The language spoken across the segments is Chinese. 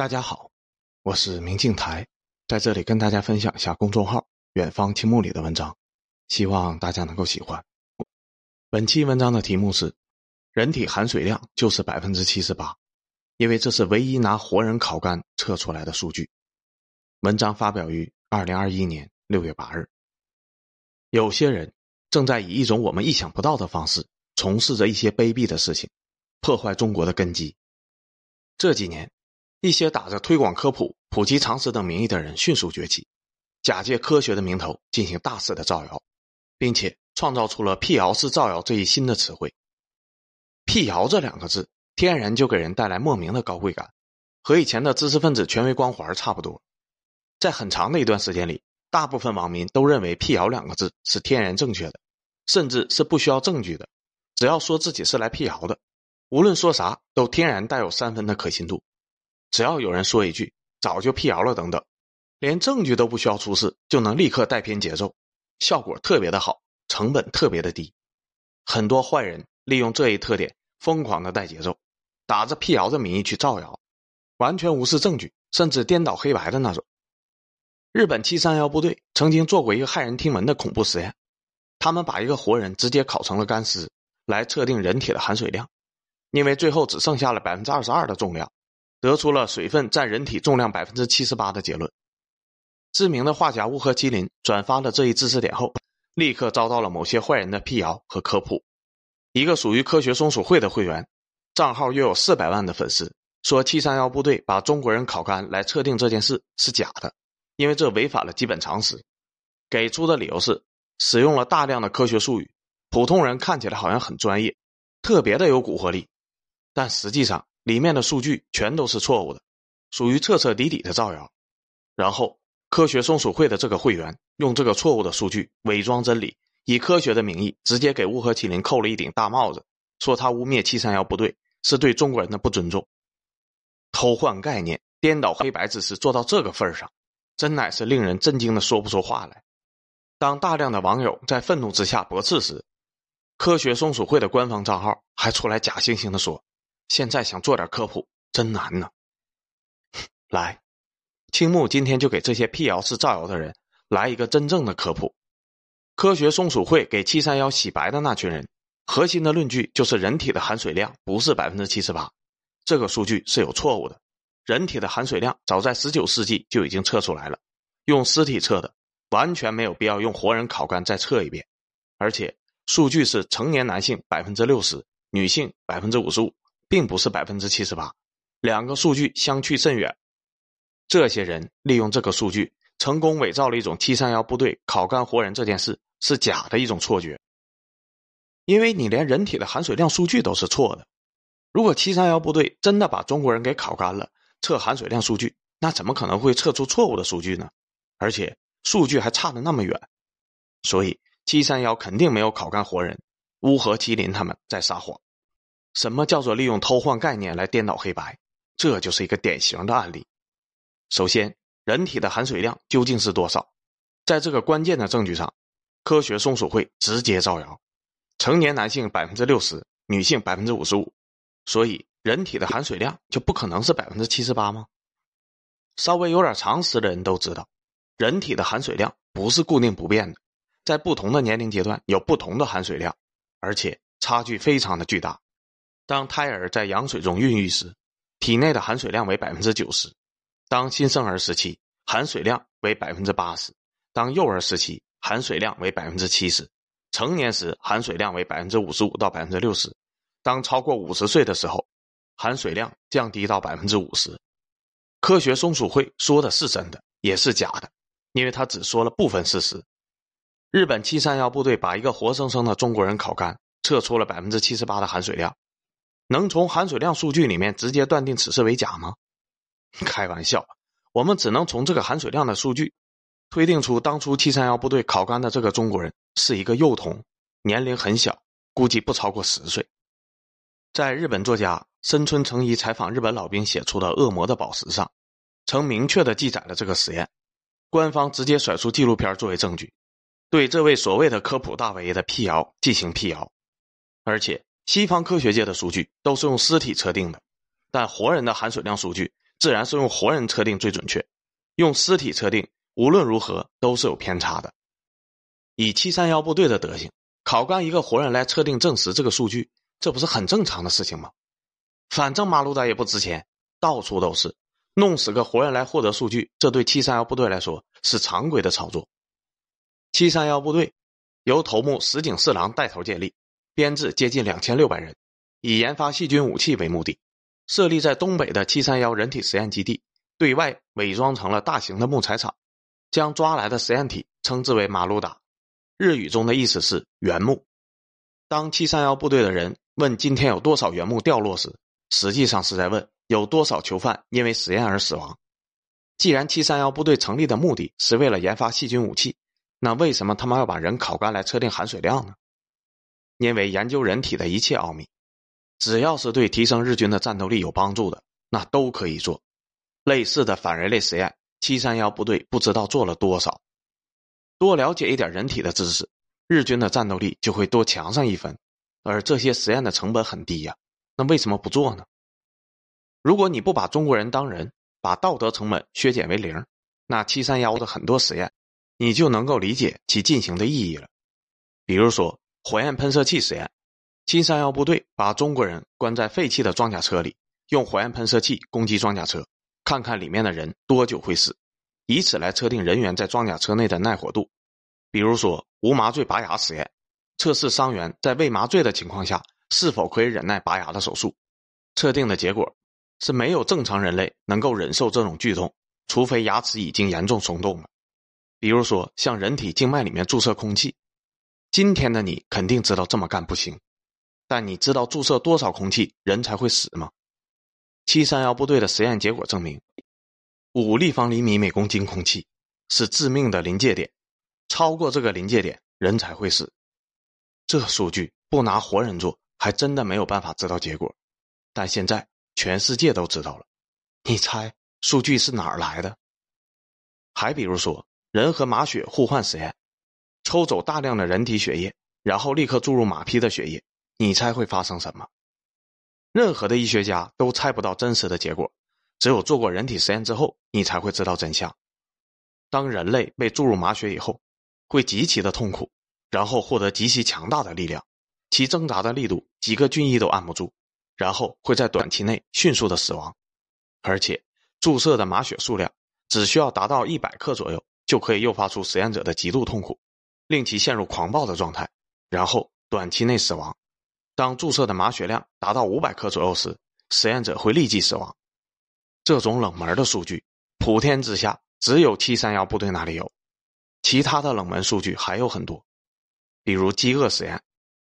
大家好，我是明镜台，在这里跟大家分享一下公众号“远方青木”里的文章，希望大家能够喜欢。本期文章的题目是“人体含水量就是百分之七十八”，因为这是唯一拿活人烤干测出来的数据。文章发表于二零二一年六月八日。有些人正在以一种我们意想不到的方式从事着一些卑鄙的事情，破坏中国的根基。这几年。一些打着推广科普、普及常识等名义的人迅速崛起，假借科学的名头进行大肆的造谣，并且创造出了“辟谣式造谣”这一新的词汇。“辟谣”这两个字，天然就给人带来莫名的高贵感，和以前的知识分子权威光环差不多。在很长的一段时间里，大部分网民都认为“辟谣”两个字是天然正确的，甚至是不需要证据的，只要说自己是来辟谣的，无论说啥都天然带有三分的可信度。只要有人说一句“早就辟谣了”等等，连证据都不需要出示，就能立刻带偏节奏，效果特别的好，成本特别的低。很多坏人利用这一特点，疯狂的带节奏，打着辟谣的名义去造谣，完全无视证据，甚至颠倒黑白的那种。日本七三幺部队曾经做过一个骇人听闻的恐怖实验，他们把一个活人直接烤成了干尸，来测定人体的含水量，因为最后只剩下了百分之二十二的重量。得出了水分占人体重量百分之七十八的结论。知名的画家乌合麒麟转发了这一知识点后，立刻遭到了某些坏人的辟谣和科普。一个属于科学松鼠会的会员，账号约有四百万的粉丝，说七三幺部队把中国人烤干来测定这件事是假的，因为这违反了基本常识。给出的理由是使用了大量的科学术语，普通人看起来好像很专业，特别的有蛊惑力，但实际上。里面的数据全都是错误的，属于彻彻底底的造谣。然后，科学松鼠会的这个会员用这个错误的数据伪装真理，以科学的名义直接给乌合麒麟扣了一顶大帽子，说他污蔑七三幺部队是对中国人的不尊重，偷换概念、颠倒黑白之事做到这个份上，真乃是令人震惊的说不出话来。当大量的网友在愤怒之下驳斥时，科学松鼠会的官方账号还出来假惺惺的说。现在想做点科普真难呢。来，青木今天就给这些辟谣式造谣的人来一个真正的科普。科学松鼠会给七三幺洗白的那群人，核心的论据就是人体的含水量不是百分之七十八，这个数据是有错误的。人体的含水量早在十九世纪就已经测出来了，用尸体测的，完全没有必要用活人烤干再测一遍。而且数据是成年男性百分之六十，女性百分之五十五。并不是百分之七十八，两个数据相去甚远。这些人利用这个数据，成功伪造了一种七三幺部队烤干活人这件事是假的一种错觉。因为你连人体的含水量数据都是错的。如果七三幺部队真的把中国人给烤干了，测含水量数据，那怎么可能会测出错误的数据呢？而且数据还差的那么远。所以七三幺肯定没有烤干活人，乌合麒麟他们在撒谎。什么叫做利用偷换概念来颠倒黑白？这就是一个典型的案例。首先，人体的含水量究竟是多少？在这个关键的证据上，科学松鼠会直接造谣：成年男性百分之六十，女性百分之五十五。所以，人体的含水量就不可能是百分之七十八吗？稍微有点常识的人都知道，人体的含水量不是固定不变的，在不同的年龄阶段有不同的含水量，而且差距非常的巨大。当胎儿在羊水中孕育时，体内的含水量为百分之九十；当新生儿时期，含水量为百分之八十；当幼儿时期，含水量为百分之七十；成年时，含水量为百分之五十五到百分之六十；当超过五十岁的时候，含水量降低到百分之五十。科学松鼠会说的是真的，也是假的，因为他只说了部分事实。日本七三幺部队把一个活生生的中国人烤干，测出了百分之七十八的含水量。能从含水量数据里面直接断定此事为假吗？开玩笑，我们只能从这个含水量的数据推定出当初七三幺部队烤干的这个中国人是一个幼童，年龄很小，估计不超过十岁。在日本作家深村诚一采访日本老兵写出的《恶魔的宝石》上，曾明确的记载了这个实验。官方直接甩出纪录片作为证据，对这位所谓的科普大 V 的辟谣进行辟谣，而且。西方科学界的数据都是用尸体测定的，但活人的含水量数据自然是用活人测定最准确，用尸体测定无论如何都是有偏差的。以七三幺部队的德行，考干一个活人来测定证实这个数据，这不是很正常的事情吗？反正马路达也不值钱，到处都是，弄死个活人来获得数据，这对七三幺部队来说是常规的操作。七三幺部队由头目石井四郎带头建立，编制接近两千六百人，以研发细菌武器为目的。设立在东北的七三幺人体实验基地，对外伪装成了大型的木材厂，将抓来的实验体称之为马路达，日语中的意思是原木。当七三幺部队的人问今天有多少原木掉落时，实际上是在问有多少囚犯因为实验而死亡。既然七三幺部队成立的目的是为了研发细菌武器，那为什么他们要把人烤干来测定含水量呢？因为研究人体的一切奥秘。只要是对提升日军的战斗力有帮助的，那都可以做。类似的反人类实验，七三幺部队不知道做了多少。多了解一点人体的知识，日军的战斗力就会多强上一分。而这些实验的成本很低呀，那为什么不做呢？如果你不把中国人当人，把道德成本削减为零，那七三幺的很多实验，你就能够理解其进行的意义了。比如说火焰喷射器实验。七三幺部队把中国人关在废弃的装甲车里，用火焰喷射器攻击装甲车，看看里面的人多久会死，以此来测定人员在装甲车内的耐火度。比如说无麻醉拔牙实验，测试伤员在未麻醉的情况下是否可以忍耐拔牙的手术。测定的结果是没有正常人类能够忍受这种剧痛，除非牙齿已经严重松动了。比如说向人体静脉里面注射空气，今天的你肯定知道这么干不行。但你知道注射多少空气人才会死吗？七三幺部队的实验结果证明，五立方厘米每公斤空气是致命的临界点，超过这个临界点人才会死。这数据不拿活人做，还真的没有办法知道结果。但现在全世界都知道了，你猜数据是哪儿来的？还比如说人和马血互换实验，抽走大量的人体血液，然后立刻注入马匹的血液。你猜会发生什么？任何的医学家都猜不到真实的结果，只有做过人体实验之后，你才会知道真相。当人类被注入麻血以后，会极其的痛苦，然后获得极其强大的力量，其挣扎的力度几个军医都按不住，然后会在短期内迅速的死亡，而且注射的麻血数量只需要达到一百克左右，就可以诱发出实验者的极度痛苦，令其陷入狂暴的状态，然后短期内死亡。当注射的麻血量达到五百克左右时，实验者会立即死亡。这种冷门的数据，普天之下只有七三幺部队那里有。其他的冷门数据还有很多，比如饥饿实验，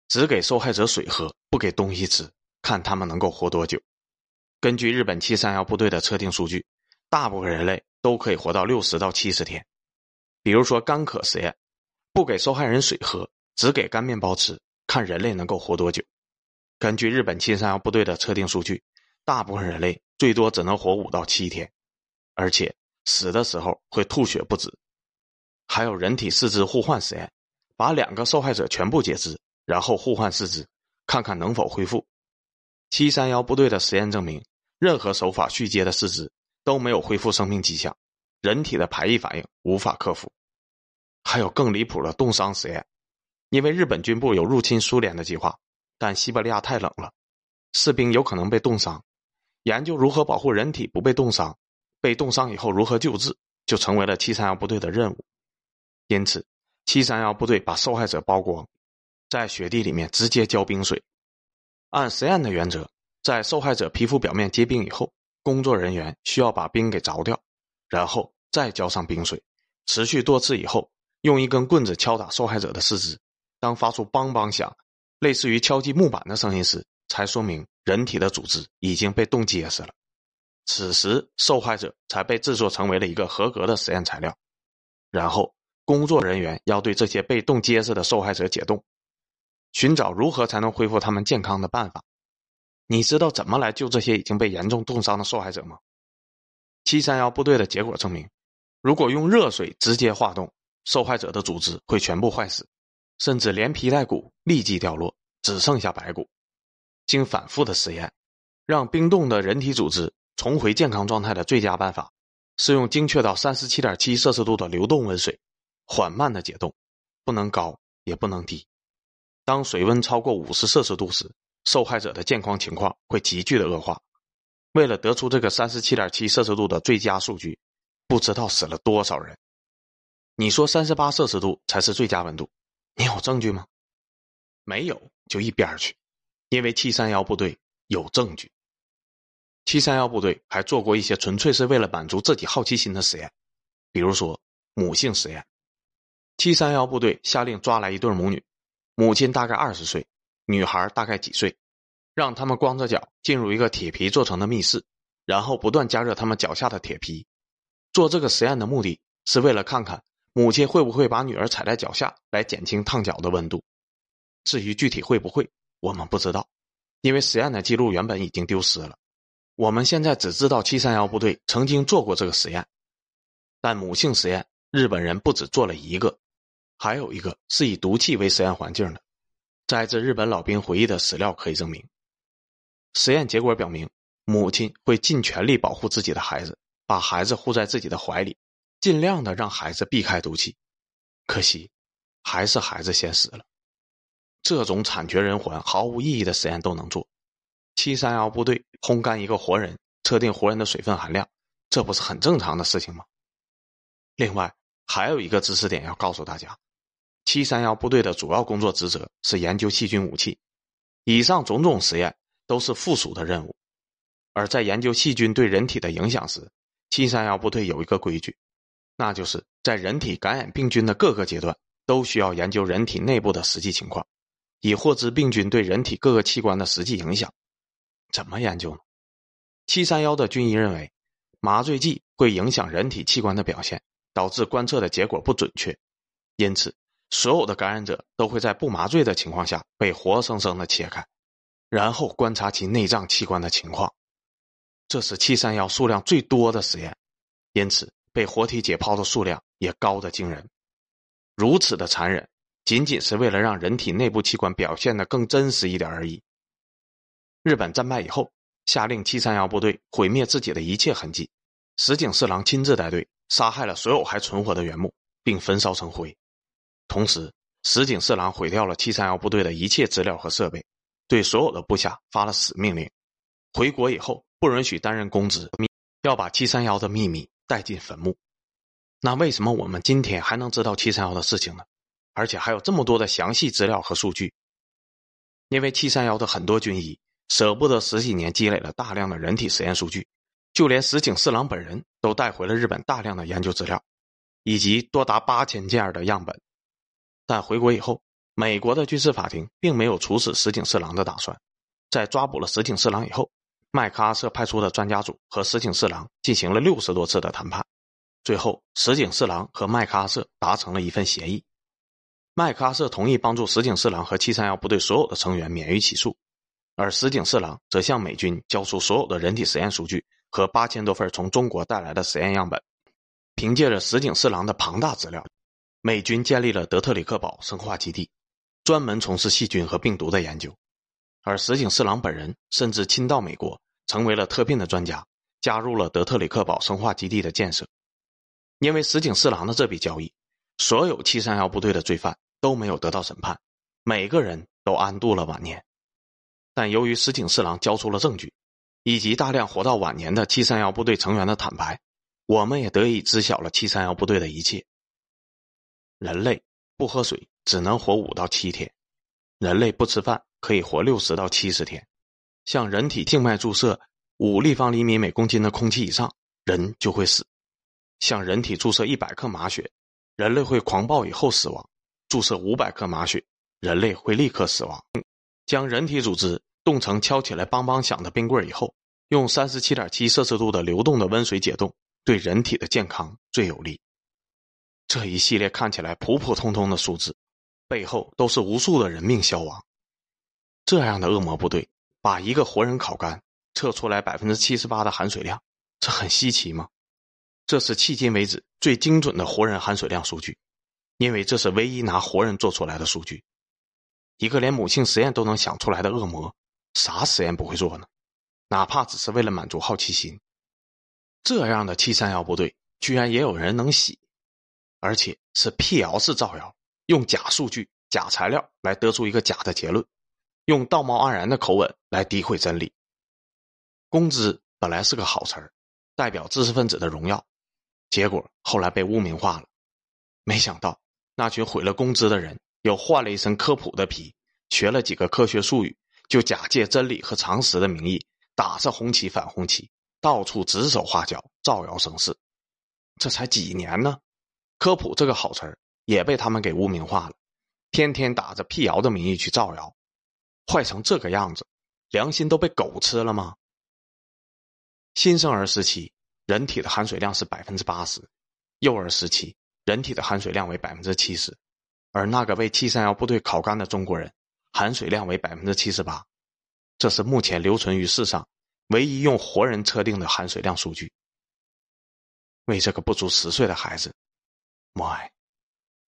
只给受害者水喝，不给东西吃，看他们能够活多久。根据日本七三幺部队的测定数据，大部分人类都可以活到六十到七十天。比如说干渴实验，不给受害人水喝，只给干面包吃，看人类能够活多久。根据日本七三幺部队的测定数据，大部分人类最多只能活五到七天，而且死的时候会吐血不止。还有人体四肢互换实验，把两个受害者全部截肢，然后互换四肢，看看能否恢复。七三幺部队的实验证明，任何手法续接的四肢都没有恢复生命迹象，人体的排异反应无法克服。还有更离谱的冻伤实验，因为日本军部有入侵苏联的计划。但西伯利亚太冷了，士兵有可能被冻伤。研究如何保护人体不被冻伤，被冻伤以后如何救治，就成为了七三幺部队的任务。因此，七三幺部队把受害者剥光，在雪地里面直接浇冰水。按实验的原则，在受害者皮肤表面结冰以后，工作人员需要把冰给凿掉，然后再浇上冰水，持续多次以后，用一根棍子敲打受害者的四肢，当发出“梆梆”响。类似于敲击木板的声音时，才说明人体的组织已经被冻结实了。此时，受害者才被制作成为了一个合格的实验材料。然后，工作人员要对这些被冻结实的受害者解冻，寻找如何才能恢复他们健康的办法。你知道怎么来救这些已经被严重冻伤的受害者吗？七三幺部队的结果证明，如果用热水直接化冻，受害者的组织会全部坏死。甚至连皮带骨立即掉落，只剩下白骨。经反复的实验，让冰冻的人体组织重回健康状态的最佳办法，是用精确到三十七点七摄氏度的流动温水，缓慢的解冻，不能高也不能低。当水温超过五十摄氏度时，受害者的健康情况会急剧的恶化。为了得出这个三十七点七摄氏度的最佳数据，不知道死了多少人。你说三十八摄氏度才是最佳温度，你有证据吗？没有，就一边去，因为七三幺部队有证据。七三幺部队还做过一些纯粹是为了满足自己好奇心的实验，比如说母性实验。七三幺部队下令抓来一对母女，母亲大概二十岁，女孩大概几岁，让他们光着脚进入一个铁皮做成的密室，然后不断加热他们脚下的铁皮。做这个实验的目的是为了看看母亲会不会把女儿踩在脚下来减轻烫脚的温度。至于具体会不会，我们不知道，因为实验的记录原本已经丢失了。我们现在只知道七三幺部队曾经做过这个实验，但母性实验日本人不止做了一个，还有一个是以毒气为实验环境的。摘自日本老兵回忆的史料可以证明，实验结果表明，母亲会尽全力保护自己的孩子，把孩子护在自己的怀里，尽量的让孩子避开毒气。可惜，还是孩子先死了。这种惨绝人寰、毫无意义的实验都能做。七三幺部队烘干一个活人，测定活人的水分含量，这不是很正常的事情吗？另外，还有一个知识点要告诉大家：七三幺部队的主要工作职责是研究细菌武器。以上种种实验都是附属的任务。而在研究细菌对人体的影响时，七三幺部队有一个规矩，那就是在人体感染病菌的各个阶段，都需要研究人体内部的实际情况，以获知病菌对人体各个器官的实际影响。怎么研究呢？七三幺的军医认为，麻醉剂会影响人体器官的表现，导致观测的结果不准确。因此，所有的感染者都会在不麻醉的情况下被活生生的切开，然后观察其内脏器官的情况。这是七三幺数量最多的实验，因此被活体解剖的数量也高得惊人。如此的残忍，仅仅是为了让人体内部器官表现的更真实一点而已。日本战败以后，下令七三幺部队毁灭自己的一切痕迹。石井四郎亲自带队，杀害了所有还存活的原木，并焚烧成灰。同时，石井四郎毁掉了七三幺部队的一切资料和设备，对所有的部下发了死命令：回国以后不允许担任公职，要把七三幺的秘密带进坟墓。那为什么我们今天还能知道七三幺的事情呢？而且还有这么多的详细资料和数据？因为七三幺的很多军医。舍不得十几年积累了大量的人体实验数据，就连石井四郎本人都带回了日本大量的研究资料，以及多达八千件的样本。但回国以后，美国的军事法庭并没有处死石井四郎的打算。在抓捕了石井四郎以后，麦克阿瑟派出的专家组和石井四郎进行了六十多次的谈判，最后石井四郎和麦克阿瑟达成了一份协议，麦克阿瑟同意帮助石井四郎和七三幺部队所有的成员免于起诉。而石井四郎则向美军交出所有的人体实验数据和八千多份从中国带来的实验样本。凭借着石井四郎的庞大资料，美军建立了德特里克堡生化基地，专门从事细菌和病毒的研究。而石井四郎本人甚至亲到美国，成为了特聘的专家，加入了德特里克堡生化基地的建设。因为石井四郎的这笔交易，所有七三幺部队的罪犯都没有得到审判，每个人都安度了晚年。但由于石井四郎交出了证据，以及大量活到晚年的七三幺部队成员的坦白，我们也得以知晓了七三幺部队的一切。人类不喝水只能活五到七天，人类不吃饭可以活六十到七十天。向人体静脉注射五立方厘米每公斤的空气以上，人就会死；向人体注射一百克麻血，人类会狂暴以后死亡；注射五百克麻血，人类会立刻死亡。将人体组织冻成敲起来梆梆响的冰棍以后，用三十七点七摄氏度的流动的温水解冻，对人体的健康最有利。这一系列看起来普普通通的数字，背后都是无数的人命消亡。这样的恶魔部队把一个活人烤干，测出来百分之七十八的含水量，这很稀奇吗？这是迄今为止最精准的活人含水量数据，因为这是唯一拿活人做出来的数据。一个连母性实验都能想出来的恶魔，啥实验不会做呢？哪怕只是为了满足好奇心，这样的七三幺部队居然也有人能洗，而且是辟谣式造谣，用假数据、假材料来得出一个假的结论，用道貌岸然的口吻来诋毁真理。工资本来是个好词儿，代表知识分子的荣耀，结果后来被污名化了。没想到那群毁了工资的人，又换了一身科普的皮，学了几个科学术语，就假借真理和常识的名义，打着红旗反红旗，到处指手画脚，造谣生事。这才几年呢，科普这个好词儿也被他们给污名化了，天天打着辟谣的名义去造谣，坏成这个样子，良心都被狗吃了吗？新生儿时期，人体的含水量是百分之八十；幼儿时期，人体的含水量为百分之七十；而那个被七三幺部队烤干的中国人，含水量为百分之七十八。这是目前留存于世上唯一用活人测定的含水量数据。为这个不足十岁的孩子默哀。